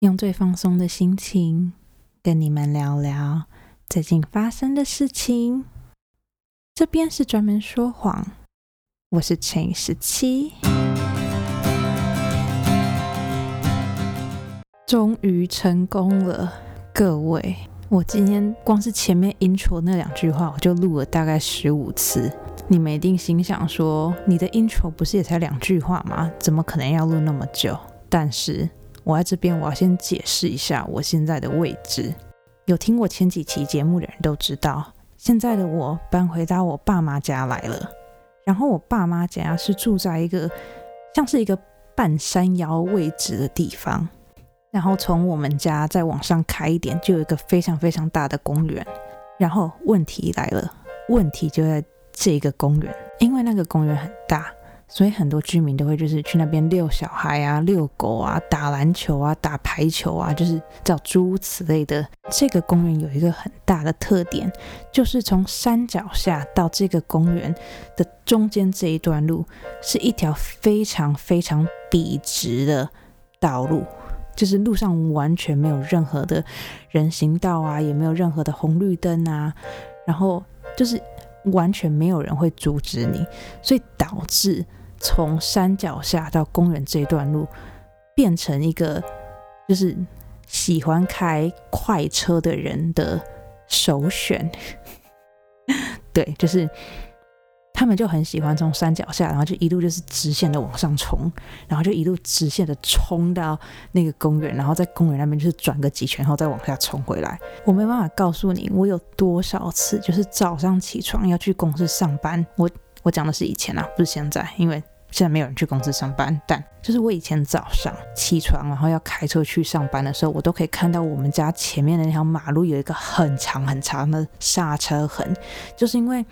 用最放松的心情跟你们聊聊最近发生的事情。这边是专门说谎，我是陈十七。终于成功了，各位！我今天光是前面 intro 那两句话，我就录了大概十五次。你们一定心想说，你的 intro 不是也才两句话吗？怎么可能要录那么久？但是。我在这边，我要先解释一下我现在的位置。有听过前几期节目的人都知道，现在的我搬回到我爸妈家来了。然后我爸妈家是住在一个像是一个半山腰位置的地方。然后从我们家再往上开一点，就有一个非常非常大的公园。然后问题来了，问题就在这个公园，因为那个公园很大。所以很多居民都会就是去那边遛小孩啊、遛狗啊、打篮球啊、打排球啊，就是叫诸如此类的。这个公园有一个很大的特点，就是从山脚下到这个公园的中间这一段路，是一条非常非常笔直的道路，就是路上完全没有任何的人行道啊，也没有任何的红绿灯啊，然后就是完全没有人会阻止你，所以导致。从山脚下到公园这段路，变成一个就是喜欢开快车的人的首选。对，就是他们就很喜欢从山脚下，然后就一路就是直线的往上冲，然后就一路直线的冲到那个公园，然后在公园那边就是转个几圈后再往下冲回来。我没办法告诉你我有多少次就是早上起床要去公司上班，我。我讲的是以前啊，不是现在，因为现在没有人去公司上班。但就是我以前早上起床，然后要开车去上班的时候，我都可以看到我们家前面的那条马路有一个很长很长的刹车痕，就是因为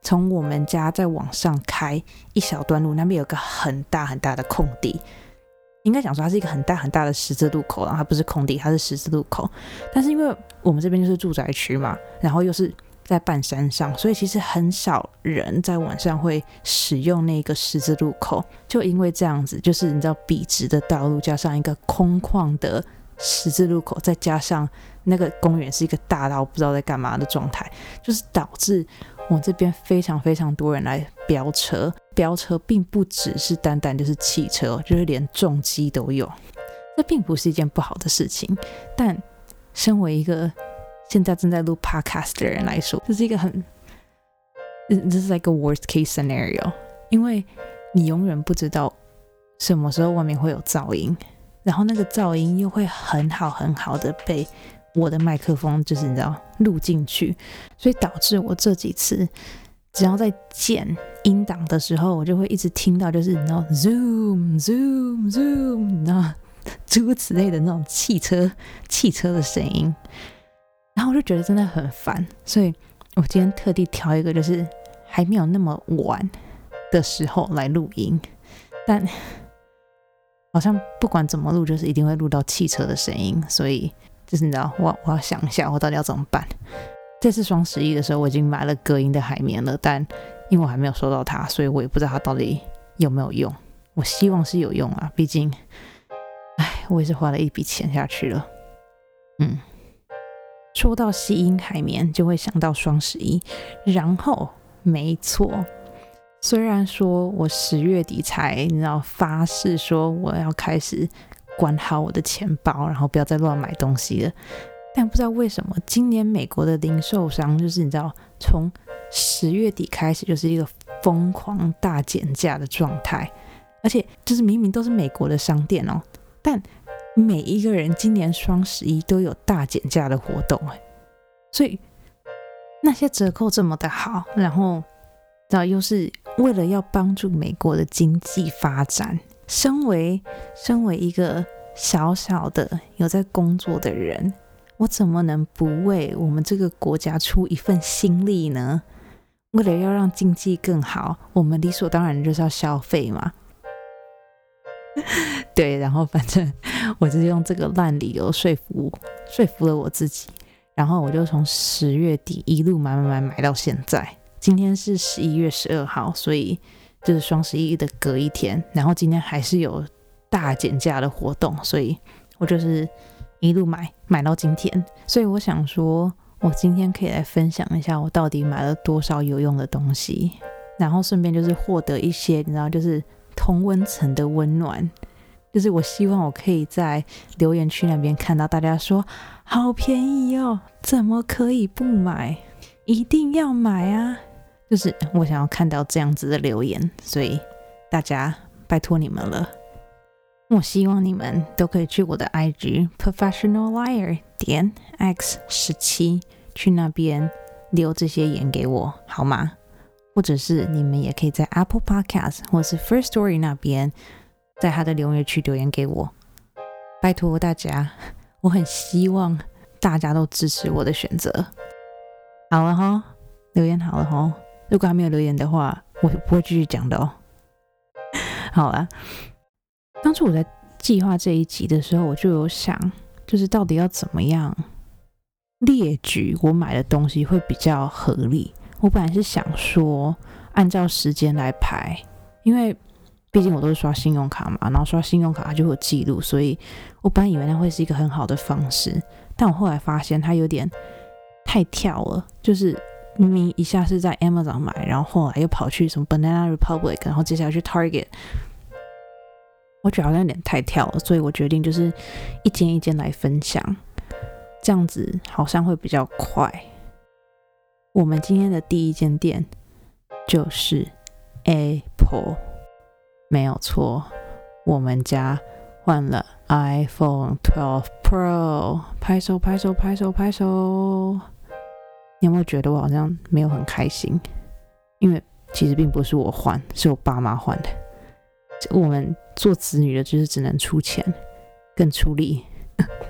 从我们家再往上开一小段路，那边有个很大很大的空地，应该讲说它是一个很大很大的十字路口，然后它不是空地，它是十字路口。但是因为我们这边就是住宅区嘛，然后又是。在半山上，所以其实很少人在晚上会使用那个十字路口。就因为这样子，就是你知道笔直的道路加上一个空旷的十字路口，再加上那个公园是一个大到不知道在干嘛的状态，就是导致我这边非常非常多人来飙车。飙车并不只是单单就是汽车，就是连重机都有。这并不是一件不好的事情，但身为一个。现在正在录 podcast 的人来说，这是一个很，这是一个 worst case scenario，因为你永远不知道什么时候外面会有噪音，然后那个噪音又会很好很好的被我的麦克风就是你知道录进去，所以导致我这几次只要在剪音档的时候，我就会一直听到就是你知道 zoom zoom zoom，那诸如此类的那种汽车汽车的声音。然后我就觉得真的很烦，所以我今天特地挑一个就是还没有那么晚的时候来录音，但 好像不管怎么录，就是一定会录到汽车的声音，所以就是你知道，我我要想一下我到底要怎么办。这次双十一的时候，我已经买了隔音的海绵了，但因为我还没有收到它，所以我也不知道它到底有没有用。我希望是有用啊，毕竟，哎，我也是花了一笔钱下去了，嗯。说到吸音海绵，就会想到双十一。然后，没错，虽然说我十月底才你知道发誓说我要开始管好我的钱包，然后不要再乱买东西了，但不知道为什么今年美国的零售商就是你知道从十月底开始就是一个疯狂大减价的状态，而且就是明明都是美国的商店哦，但。每一个人今年双十一都有大减价的活动哎，所以那些折扣这么的好，然后，然后又是为了要帮助美国的经济发展。身为身为一个小小的有在工作的人，我怎么能不为我们这个国家出一份心力呢？为了要让经济更好，我们理所当然就是要消费嘛。对，然后反正 我就是用这个烂理由说服说服了我自己，然后我就从十月底一路买买买买到现在。今天是十一月十二号，所以就是双十一的隔一天。然后今天还是有大减价的活动，所以我就是一路买买到今天，所以我想说，我今天可以来分享一下我到底买了多少有用的东西，然后顺便就是获得一些你知道，就是同温层的温暖。就是我希望我可以在留言区那边看到大家说好便宜哦，怎么可以不买？一定要买啊！就是我想要看到这样子的留言，所以大家拜托你们了。我希望你们都可以去我的 IG professional liar 点 x 十七去那边留这些言给我好吗？或者是你们也可以在 Apple Podcast 或是 First Story 那边。在他的留言区留言给我，拜托大家，我很希望大家都支持我的选择。好了哈，留言好了哈，如果还没有留言的话，我不会继续讲的哦。好了，当初我在计划这一集的时候，我就有想，就是到底要怎么样列举我买的东西会比较合理。我本来是想说，按照时间来排，因为。毕竟我都是刷信用卡嘛，然后刷信用卡它就会有记录，所以我本来以为那会是一个很好的方式，但我后来发现它有点太跳了，就是明明一下是在 Amazon 买，然后后来又跑去什么 Banana Republic，然后接下来去 Target，我觉得好像有点太跳了，所以我决定就是一间一间来分享，这样子好像会比较快。我们今天的第一间店就是 Apple。没有错，我们家换了 iPhone 12 Pro，拍手拍手拍手拍手！你有没有觉得我好像没有很开心？因为其实并不是我换，是我爸妈换的。我们做子女的，就是只能出钱，更出力。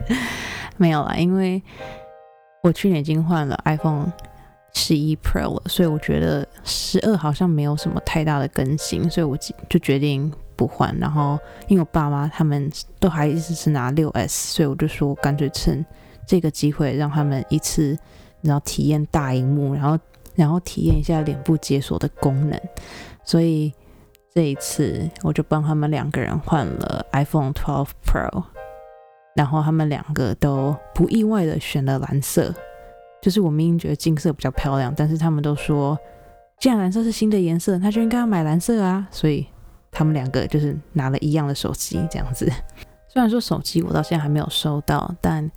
没有啦，因为我去年已经换了 iPhone。十一 Pro 了，所以我觉得十二好像没有什么太大的更新，所以我就决定不换。然后因为我爸妈他们都还一直是拿六 S，所以我就说干脆趁这个机会让他们一次然后体验大荧幕，然后然后体验一下脸部解锁的功能。所以这一次我就帮他们两个人换了 iPhone 12 Pro，然后他们两个都不意外的选了蓝色。就是我明明觉得金色比较漂亮，但是他们都说，既然蓝色是新的颜色，那就应该要买蓝色啊。所以他们两个就是拿了一样的手机这样子。虽然说手机我到现在还没有收到，但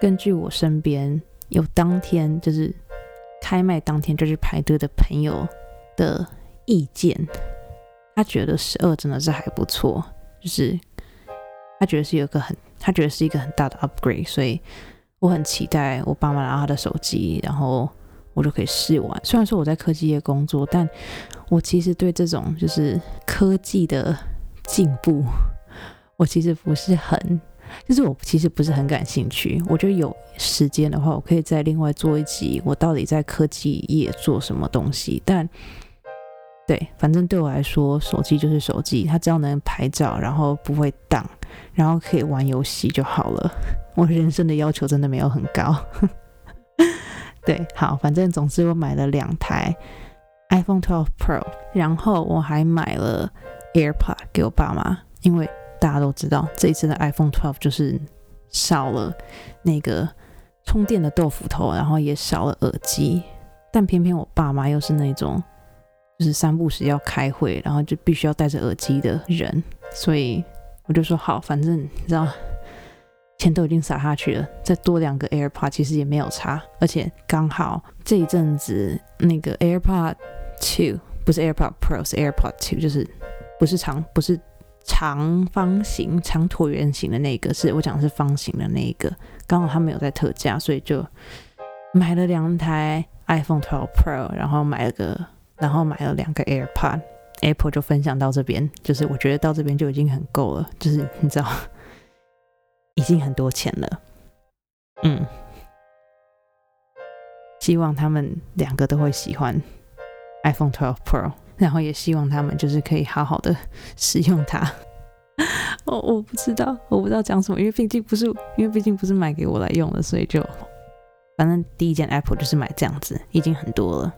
根据我身边有当天就是开卖当天就去排队的朋友的意见，他觉得十二真的是还不错，就是他觉得是有个很，他觉得是一个很大的 upgrade，所以。我很期待我爸妈拿他的手机，然后我就可以试玩。虽然说我在科技业工作，但我其实对这种就是科技的进步，我其实不是很，就是我其实不是很感兴趣。我觉得有时间的话，我可以再另外做一集，我到底在科技业做什么东西。但对，反正对我来说，手机就是手机，它只要能拍照，然后不会挡，然后可以玩游戏就好了。我人生的要求真的没有很高，对，好，反正总之我买了两台 iPhone 12 Pro，然后我还买了 AirPods 给我爸妈，因为大家都知道这一次的 iPhone 12就是少了那个充电的豆腐头，然后也少了耳机，但偏偏我爸妈又是那种就是三不时要开会，然后就必须要戴着耳机的人，所以我就说好，反正你知道。钱都已经撒下去了，再多两个 AirPod 其实也没有差，而且刚好这一阵子那个 AirPod Two 不是 AirPod Pro 是 AirPod Two，就是不是长不是长方形长椭圆形的那个，是我讲的是方形的那一个，刚好他没有在特价，所以就买了两台 iPhone 12 Pro，然后买了个然后买了两个 AirPod，Apple 就分享到这边，就是我觉得到这边就已经很够了，就是你知道。已经很多钱了，嗯，希望他们两个都会喜欢 iPhone 12 Pro，然后也希望他们就是可以好好的使用它。我我不知道，我不知道讲什么，因为毕竟不是，因为毕竟不是买给我来用的，所以就反正第一件 Apple 就是买这样子，已经很多了。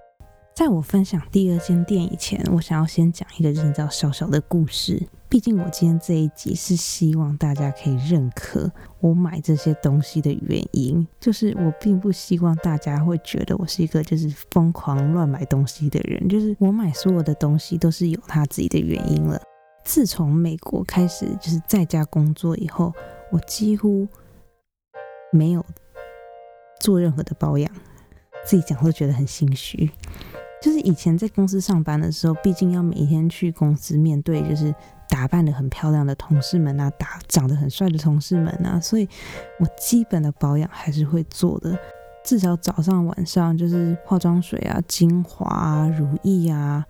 在我分享第二间店以前，我想要先讲一个知道小小的故事。毕竟我今天这一集是希望大家可以认可我买这些东西的原因，就是我并不希望大家会觉得我是一个就是疯狂乱买东西的人。就是我买所有的东西都是有他自己的原因了。自从美国开始就是在家工作以后，我几乎没有做任何的保养，自己讲会觉得很心虚。就是以前在公司上班的时候，毕竟要每天去公司面对，就是打扮的很漂亮的同事们啊，打长得很帅的同事们啊，所以我基本的保养还是会做的，至少早上晚上就是化妆水啊、精华啊、乳液啊，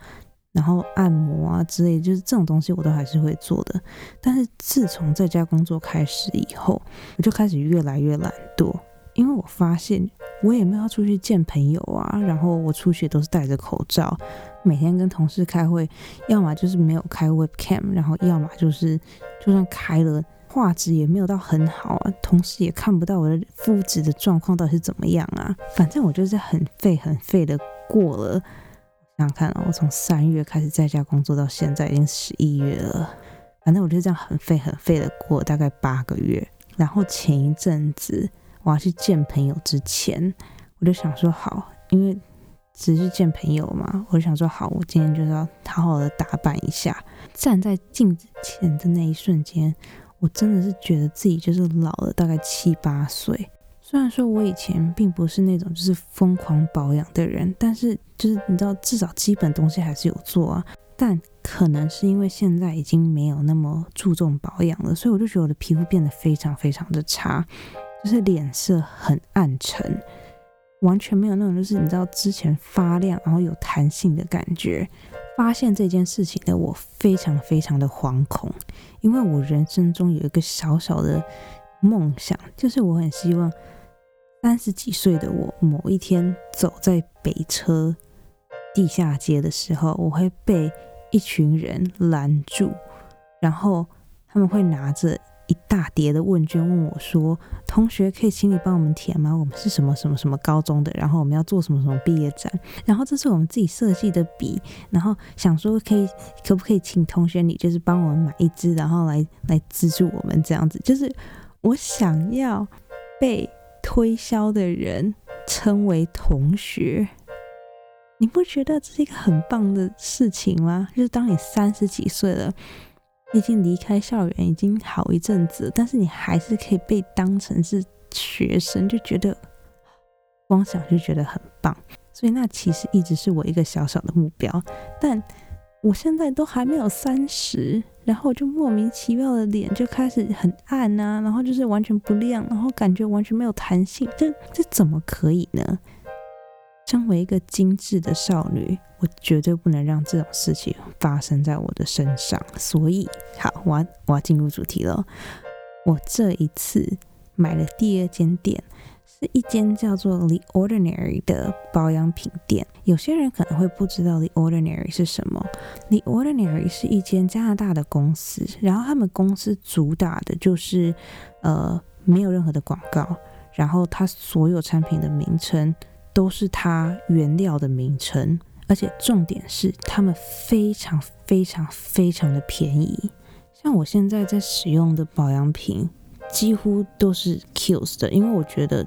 然后按摩啊之类，就是这种东西我都还是会做的。但是自从在家工作开始以后，我就开始越来越懒惰，因为我发现。我也没有要出去见朋友啊，然后我出去都是戴着口罩，每天跟同事开会，要么就是没有开 webcam，然后要么就是就算开了，画质也没有到很好啊，同事也看不到我的肤质的状况到底是怎么样啊，反正我就是很废很废的过了。想想看啊，我从三月开始在家工作到现在已经十一月了，反正我就这样很废很废的过大概八个月，然后前一阵子。我要去见朋友之前，我就想说好，因为只是见朋友嘛，我就想说好，我今天就是要好好的打扮一下。站在镜子前的那一瞬间，我真的是觉得自己就是老了大概七八岁。虽然说我以前并不是那种就是疯狂保养的人，但是就是你知道，至少基本东西还是有做啊。但可能是因为现在已经没有那么注重保养了，所以我就觉得我的皮肤变得非常非常的差。就是脸色很暗沉，完全没有那种就是你知道之前发亮然后有弹性的感觉。发现这件事情的我非常非常的惶恐，因为我人生中有一个小小的梦想，就是我很希望三十几岁的我某一天走在北车地下街的时候，我会被一群人拦住，然后他们会拿着。一大叠的问卷问我说：“同学，可以请你帮我们填吗？我们是什么什么什么高中的，然后我们要做什么什么毕业展，然后这是我们自己设计的笔，然后想说可以可不可以请同学你就是帮我们买一支，然后来来资助我们这样子，就是我想要被推销的人称为同学，你不觉得这是一个很棒的事情吗？就是当你三十几岁了。”已经离开校园已经好一阵子，但是你还是可以被当成是学生，就觉得光想就觉得很棒。所以那其实一直是我一个小小的目标，但我现在都还没有三十，然后就莫名其妙的脸就开始很暗啊，然后就是完全不亮，然后感觉完全没有弹性，这这怎么可以呢？身为一个精致的少女，我绝对不能让这种事情发生在我的身上。所以，好，我要我要进入主题了。我这一次买了第二间店，是一间叫做 The Ordinary 的保养品店。有些人可能会不知道 The Ordinary 是什么。The Ordinary 是一间加拿大的公司，然后他们公司主打的就是呃没有任何的广告，然后它所有产品的名称。都是它原料的名称，而且重点是它们非常非常非常的便宜。像我现在在使用的保养品，几乎都是 Kills 的，因为我觉得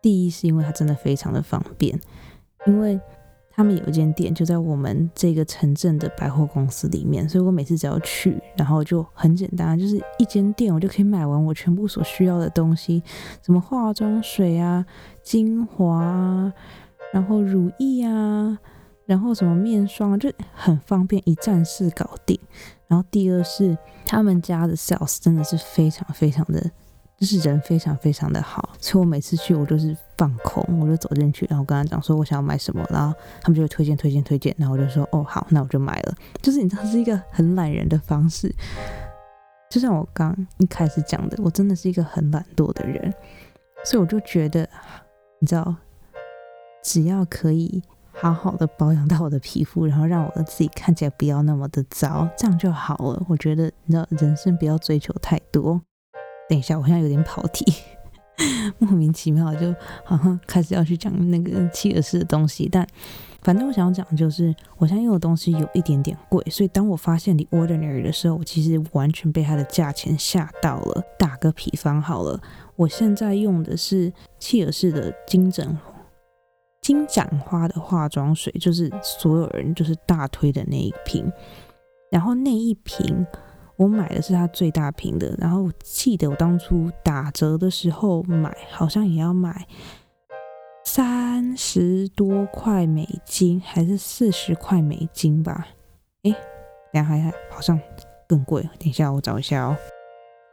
第一是因为它真的非常的方便，因为。他们有一间店就在我们这个城镇的百货公司里面，所以我每次只要去，然后就很简单，就是一间店，我就可以买完我全部所需要的东西，什么化妆水啊、精华啊，然后乳液啊，然后什么面霜，就很方便，一站式搞定。然后第二是他们家的 sales 真的是非常非常的。就是人非常非常的好，所以我每次去我就是放空，我就走进去，然后跟他讲说我想要买什么，然后他们就会推荐推荐推荐，然后我就说哦好，那我就买了。就是你知道是一个很懒人的方式，就像我刚一开始讲的，我真的是一个很懒惰的人，所以我就觉得你知道，只要可以好好的保养到我的皮肤，然后让我的自己看起来不要那么的糟，这样就好了。我觉得你知道人生不要追求太多。等一下，我现在有点跑题。莫名其妙就好像开始要去讲那个契尔氏的东西，但反正我想要讲的就是，我现在用的东西有一点点贵，所以当我发现 The Ordinary 的时候，我其实完全被它的价钱吓到了。打个比方好了，我现在用的是契尔氏的金盏金盏花的化妆水，就是所有人就是大推的那一瓶，然后那一瓶。我买的是它最大瓶的，然后我记得我当初打折的时候买，好像也要买三十多块美金，还是四十块美金吧？诶，两还还好像更贵。等一下我找一下哦。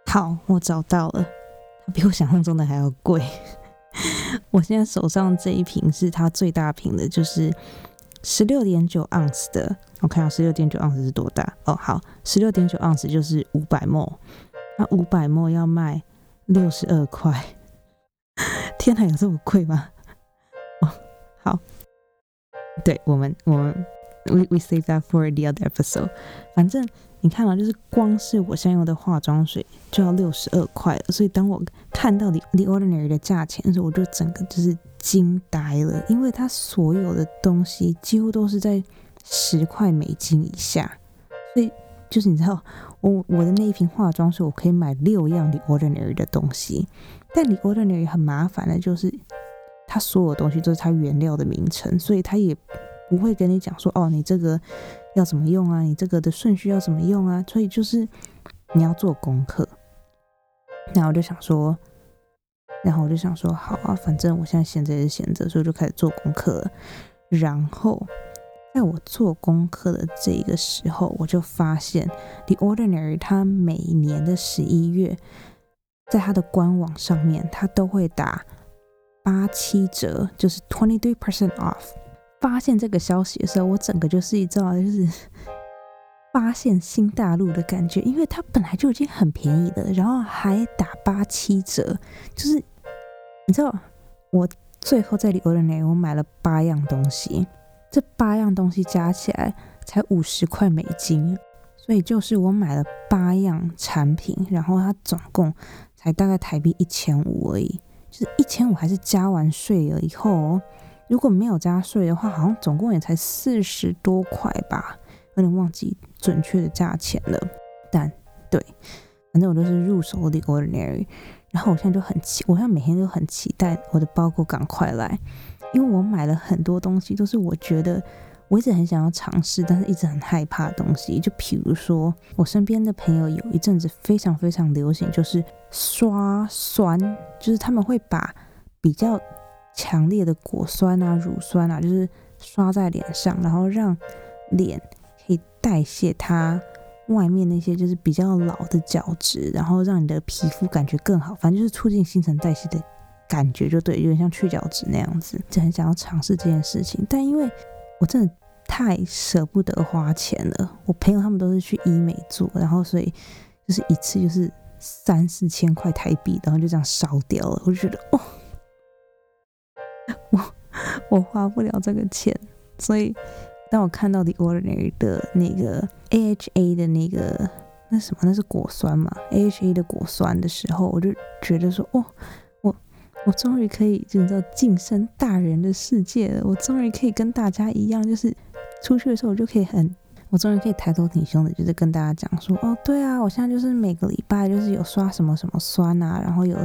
好，我找到了，它比我想象中的还要贵。我现在手上这一瓶是它最大瓶的，就是十六点九盎司的。我看到十六点九盎司是多大？哦，好，十六点九盎司就是五百墨，那五百墨要卖六十二块。天哪，有这么贵吗？哦，好，对我们，我们，we we save that for the other episode。反正你看啊，就是光是我现在用的化妆水就要六十二块了，所以当我看到 the the ordinary 的价钱的时候，我就整个就是惊呆了，因为它所有的东西几乎都是在。十块美金以下，所以就是你知道，我我的那一瓶化妆水，我可以买六样的 Ordinary 的东西。但 The Ordinary 很麻烦的，就是它所有东西都是它原料的名称，所以它也不会跟你讲说，哦，你这个要怎么用啊，你这个的顺序要怎么用啊，所以就是你要做功课。然后我就想说，然后我就想说，好啊，反正我现在闲着也是闲着，所以就开始做功课了。然后。在我做功课的这个时候，我就发现 The Ordinary 它每年的十一月，在它的官网上面，它都会打八七折，就是 twenty three percent off。发现这个消息的时候，我整个就是一道就是发现新大陆的感觉，因为它本来就已经很便宜了，然后还打八七折，就是你知道，我最后在 The Ordinary 我买了八样东西。这八样东西加起来才五十块美金，所以就是我买了八样产品，然后它总共才大概台币一千五而已，就是一千五还是加完税了以后，如果没有加税的话，好像总共也才四十多块吧，有点忘记准确的价钱了。但对，反正我都是入手的 ordinary，然后我现在就很期，我现在每天都很期待我的包裹赶快来。因为我买了很多东西，都是我觉得我一直很想要尝试，但是一直很害怕的东西。就比如说，我身边的朋友有一阵子非常非常流行，就是刷酸，就是他们会把比较强烈的果酸啊、乳酸啊，就是刷在脸上，然后让脸代谢它外面那些就是比较老的角质，然后让你的皮肤感觉更好。反正就是促进新陈代谢的。感觉就对，有点像去角质那样子，就很想要尝试这件事情。但因为我真的太舍不得花钱了，我朋友他们都是去医美做，然后所以就是一次就是三四千块台币，然后就这样烧掉了。我就觉得哦，我我花不了这个钱。所以当我看到 The Ordinary 的那个 AHA 的那个那什么，那是果酸嘛？AHA 的果酸的时候，我就觉得说哦。我我终于可以，就你知道晋升大人的世界了。我终于可以跟大家一样，就是出去的时候，我就可以很，我终于可以抬头挺胸的，就是跟大家讲说，哦，对啊，我现在就是每个礼拜就是有刷什么什么酸啊，然后有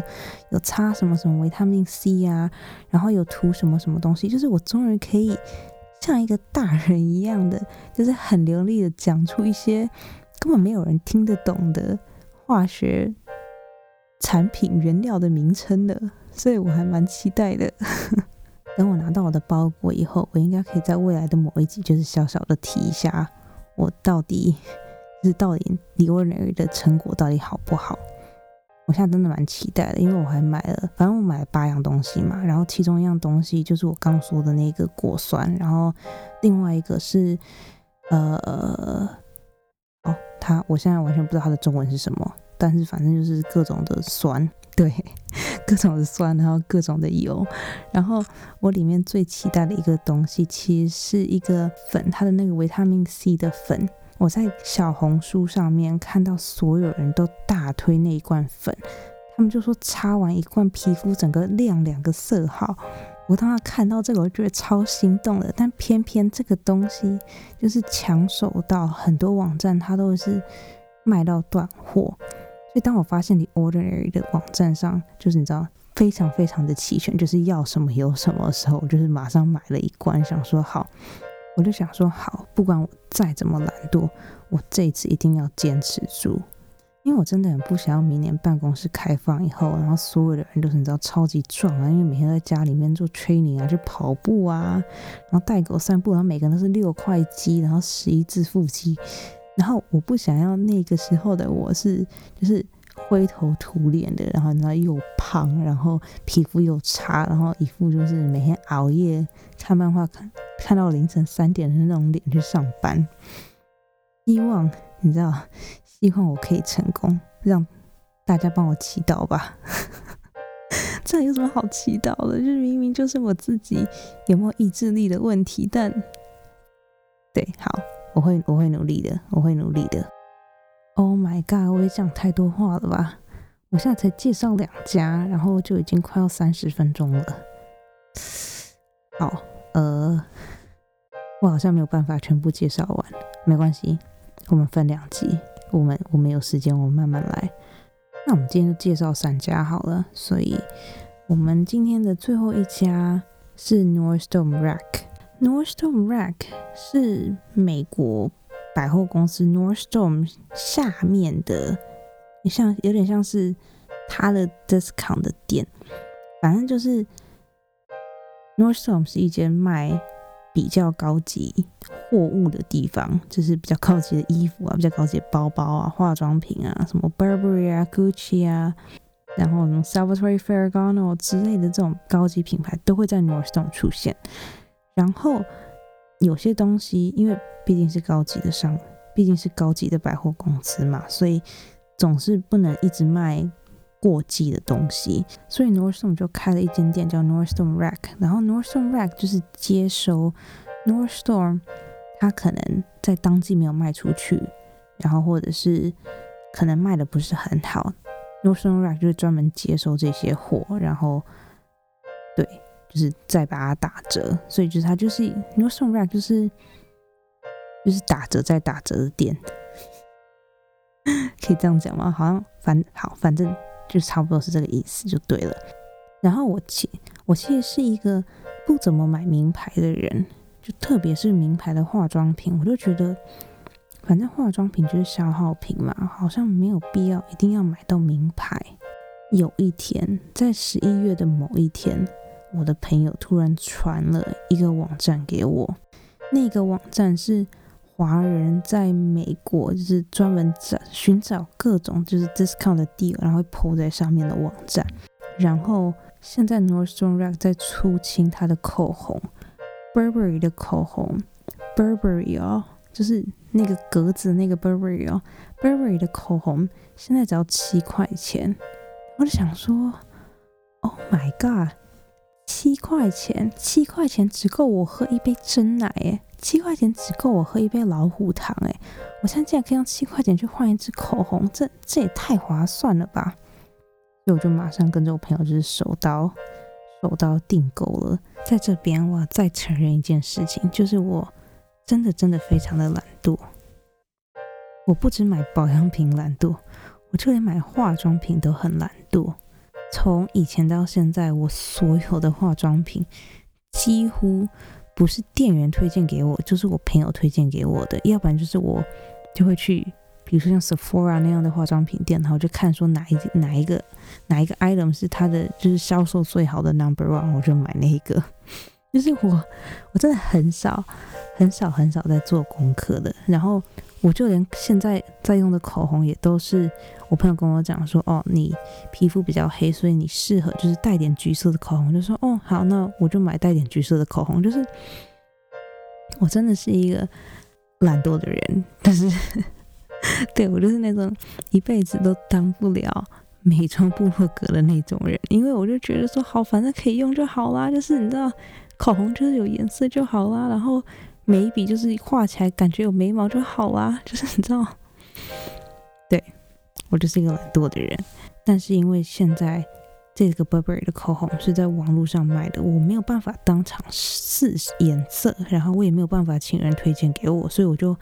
有擦什么什么维他命 C 啊，然后有涂什么什么东西，就是我终于可以像一个大人一样的，就是很流利的讲出一些根本没有人听得懂的化学产品原料的名称的。所以我还蛮期待的。等我拿到我的包裹以后，我应该可以在未来的某一集，就是小小的提一下，我到底就是到底 The Ordinary 的成果到底好不好？我现在真的蛮期待的，因为我还买了，反正我买了八样东西嘛。然后其中一样东西就是我刚说的那个果酸，然后另外一个是呃，哦，它我现在完全不知道它的中文是什么，但是反正就是各种的酸。对，各种的酸，然后各种的油，然后我里面最期待的一个东西，其实是一个粉，它的那个维他命 C 的粉。我在小红书上面看到所有人都大推那一罐粉，他们就说擦完一罐皮肤整个亮两个色号。我当时看到这个，我觉得超心动的。但偏偏这个东西就是抢手到很多网站，它都是卖到断货。所以当我发现你 Ordinary 的网站上，就是你知道非常非常的齐全，就是要什么有什么的时候，我就是马上买了一罐，想说好，我就想说好，不管我再怎么懒惰，我这一次一定要坚持住。因为我真的很不想要明年办公室开放以后，然后所有的人都是你知道超级壮啊，因为每天在家里面做 training 啊，去跑步啊，然后带狗散步，然后每个人都是六块肌，然后十一字腹肌，然后我不想要那个时候的我是就是灰头土脸的，然后你知道又胖，然后皮肤又差，然后一副就是每天熬夜看漫画看看到凌晨三点的那种脸去上班。希望你知道。希望我可以成功，让大家帮我祈祷吧。这有什么好祈祷的？就明明就是我自己有没有意志力的问题。但对，好，我会我会努力的，我会努力的。Oh my god！我也讲太多话了吧？我现在才介绍两家，然后就已经快要三十分钟了。好，呃，我好像没有办法全部介绍完，没关系，我们分两集。我们我们有时间，我们慢慢来。那我们今天就介绍三家好了。所以，我们今天的最后一家是 Nordstrom Rack。Nordstrom Rack 是美国百货公司 Nordstrom 下面的，像有点像是它的 discount 的店。反正就是 Nordstrom 是一间卖。比较高级货物的地方，就是比较高级的衣服啊，比较高级的包包啊，化妆品啊，什么 Burberry 啊、Gucci 啊，然后什么 Salvatore Ferragamo 之类的这种高级品牌都会在 Nordstrom 出现。然后有些东西，因为毕竟是高级的商，毕竟是高级的百货公司嘛，所以总是不能一直卖。过季的东西，所以 Nordstrom 就开了一间店叫 Nordstrom Rack，然后 Nordstrom Rack 就是接收 Nordstrom，它可能在当季没有卖出去，然后或者是可能卖的不是很好，Nordstrom Rack 就是专门接收这些货，然后对，就是再把它打折，所以就是它就是 Nordstrom Rack 就是就是打折再打折的店，可以这样讲吗？好像反好反正。就差不多是这个意思，就对了。然后我其我其实是一个不怎么买名牌的人，就特别是名牌的化妆品，我就觉得反正化妆品就是消耗品嘛，好像没有必要一定要买到名牌。有一天，在十一月的某一天，我的朋友突然传了一个网站给我，那个网站是。华人在美国就是专门找寻找各种就是 discount 的 deal，然后会 po 在上面的网站。然后现在 Nordstrom Rack 在出清它的口红，Burberry 的口红，Burberry 哦，就是那个格子那个 Burberry 哦，Burberry 的口红现在只要七块钱。我就想说，Oh my god！七块钱，七块钱只够我喝一杯真奶诶，七块钱只够我喝一杯老虎糖诶，我现在竟然可以用七块钱去换一支口红，这这也太划算了吧！所以我就马上跟着我朋友就是手刀手刀订购了。在这边，我要再承认一件事情，就是我真的真的非常的懒惰。我不止买保养品懒惰，我就连买化妆品都很懒惰。从以前到现在，我所有的化妆品几乎不是店员推荐给我，就是我朋友推荐给我的。要不然就是我就会去，比如说像 Sephora 那样的化妆品店，然后就看说哪一哪一个哪一个 item 是它的就是销售最好的 number one，我就买那一个。就是我我真的很少很少很少在做功课的，然后。我就连现在在用的口红也都是我朋友跟我讲说，哦，你皮肤比较黑，所以你适合就是带点橘色的口红。就说，哦，好，那我就买带点橘色的口红。就是我真的是一个懒惰的人，但是 对我就是那种一辈子都当不了美妆部落格的那种人，因为我就觉得说，好，反正可以用就好啦。就是你知道，口红就是有颜色就好啦，然后。眉笔就是画起来感觉有眉毛就好啦，就是你知道，对我就是一个懒惰的人。但是因为现在这个 Burberry 的口红是在网络上买的，我没有办法当场试颜色，然后我也没有办法请人推荐给我，所以我就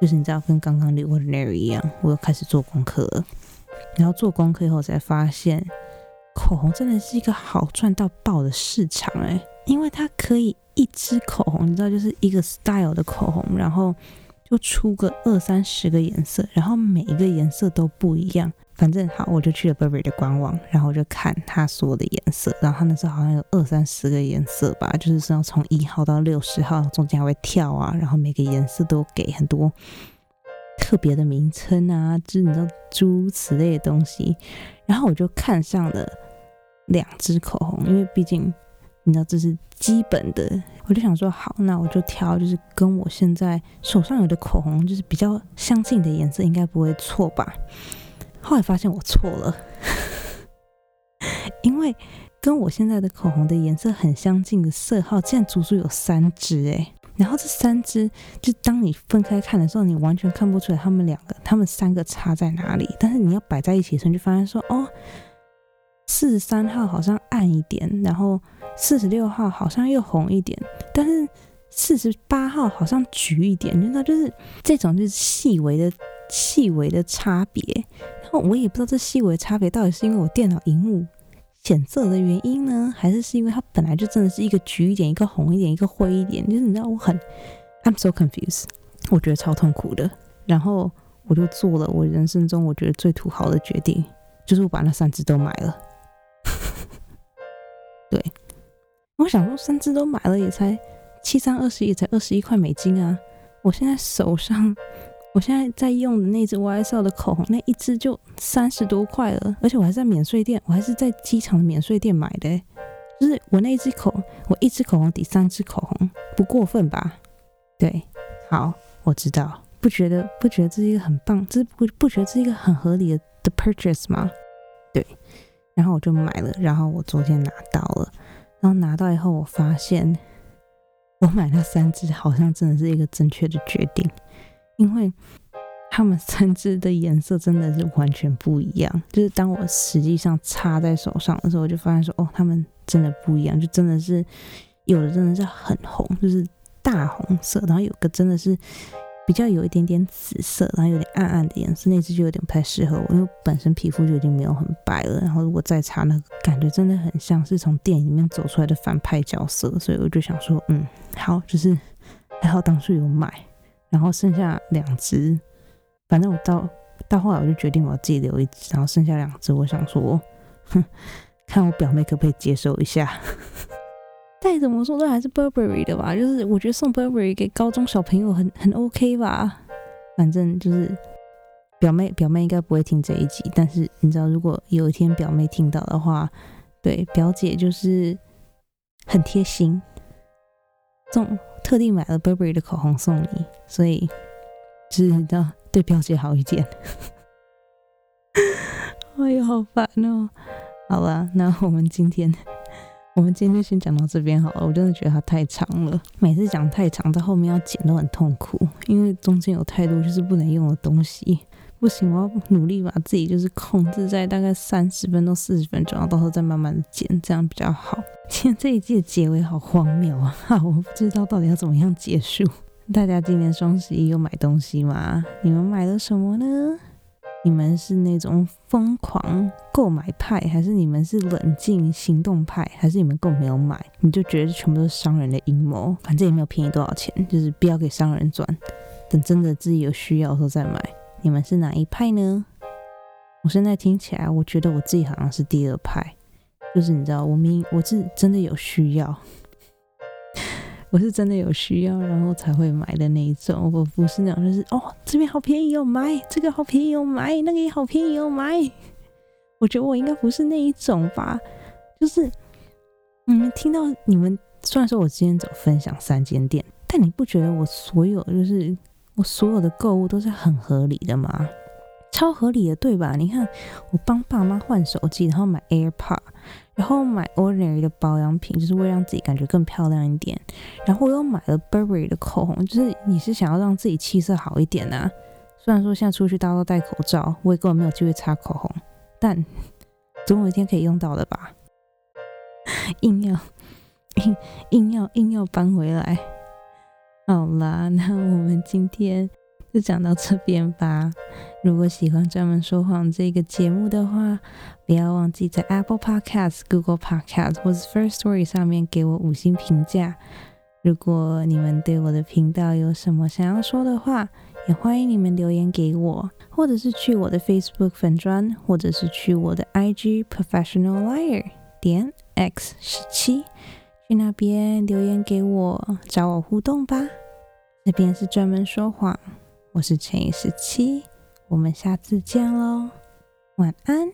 就是你知道，跟刚刚的 Ordinary 一样，我又开始做功课了。然后做功课以后才发现，口红真的是一个好赚到爆的市场哎，因为它可以一支口红，你知道，就是一个 style 的口红，然后。就出个二三十个颜色，然后每一个颜色都不一样。反正好，我就去了 Burberry 的官网，然后我就看它所有的颜色。然后它那时候好像有二三十个颜色吧，就是说从一号到六十号，中间还会跳啊。然后每个颜色都给很多特别的名称啊，就是你知道诸如此类的东西。然后我就看上了两支口红，因为毕竟你知道这是基本的。我就想说，好，那我就挑就是跟我现在手上有的口红就是比较相近的颜色，应该不会错吧？后来发现我错了，因为跟我现在的口红的颜色很相近的色号，竟然足足有三支诶。然后这三支，就当你分开看的时候，你完全看不出来他们两个、他们三个差在哪里。但是你要摆在一起的时候，你就发现说，哦。四十三号好像暗一点，然后四十六号好像又红一点，但是四十八号好像橘一点，你知道，就是这种就是细微的、细微的差别。然后我也不知道这细微的差别到底是因为我电脑荧幕显色的原因呢，还是是因为它本来就真的是一个橘一点、一个红一点、一个灰一点，就是你知道我很 I'm so confused，我觉得超痛苦的。然后我就做了我人生中我觉得最土豪的决定，就是我把那三支都买了。对，我想说三支都买了也才七三二十，也才二十一块美金啊！我现在手上，我现在在用的那支 YSL 的口红，那一支就三十多块了，而且我还在免税店，我还是在机场的免税店买的，就是我那一支口，我一支口红抵三支口红，不过分吧？对，好，我知道，不觉得不觉得这是一个很棒，这不不觉得这是一个很合理的的 purchase 吗？对。然后我就买了，然后我昨天拿到了，然后拿到以后，我发现我买那三支好像真的是一个正确的决定，因为他们三支的颜色真的是完全不一样。就是当我实际上插在手上的时候，我就发现说，哦，他们真的不一样，就真的是有的真的是很红，就是大红色，然后有个真的是。比较有一点点紫色，然后有点暗暗的颜色，那只就有点不太适合我，因为本身皮肤就已经没有很白了。然后如果再擦那个，感觉真的很像是从电影里面走出来的反派角色，所以我就想说，嗯，好，就是还好当初有买，然后剩下两只，反正我到到后来我就决定我自己留一只，然后剩下两只，我想说，哼，看我表妹可不可以接受一下。再怎么说都还是 Burberry 的吧，就是我觉得送 Burberry 给高中小朋友很很 OK 吧。反正就是表妹表妹应该不会听这一集，但是你知道，如果有一天表妹听到的话，对表姐就是很贴心，送特地买了 Burberry 的口红送你，所以就是你知道对表姐好一点。哎呀，好烦哦！好了，那我们今天。我们今天先讲到这边好了，我真的觉得它太长了，每次讲太长，在后面要剪都很痛苦，因为中间有太多就是不能用的东西。不行，我要努力把自己就是控制在大概三十分钟、四十分钟，然后到时候再慢慢的剪，这样比较好。今天这一季的结尾好荒谬啊！我不知道到底要怎么样结束。大家今年双十一有买东西吗？你们买了什么呢？你们是那种疯狂购买派，还是你们是冷静行动派，还是你们根本没有买，你就觉得全部都是商人的阴谋？反正也没有便宜多少钱，就是不要给商人赚，等真的自己有需要的时候再买。你们是哪一派呢？我现在听起来，我觉得我自己好像是第二派，就是你知道，我明我是真的有需要。我是真的有需要，然后才会买的那一种。我不是那种，就是哦，这边好便宜哦，买这个好便宜哦，买那个也好便宜哦，买。我觉得我应该不是那一种吧。就是你们听到你们，虽然说我今天走分享三间店，但你不觉得我所有就是我所有的购物都是很合理的吗？超合理的，对吧？你看，我帮爸妈换手机，然后买 AirPod。然后买 Ordinary 的保养品，就是为了让自己感觉更漂亮一点。然后我又买了 Burberry 的口红，就是你是想要让自己气色好一点啊。虽然说现在出去大家都戴口罩，我也根本没有机会擦口红。但 总有一天可以用到的吧？硬要硬硬要硬要搬回来。好啦，那我们今天就讲到这边吧。如果喜欢专门说谎这个节目的话，不要忘记在 Apple Podcast、Google Podcast 或是 First Story 上面给我五星评价。如果你们对我的频道有什么想要说的话，也欢迎你们留言给我，或者是去我的 Facebook 粉专，或者是去我的 IG Professional Liar 点 X 十七，去那边留言给我，找我互动吧。这边是专门说谎，我是陈一十七，我们下次见喽，晚安。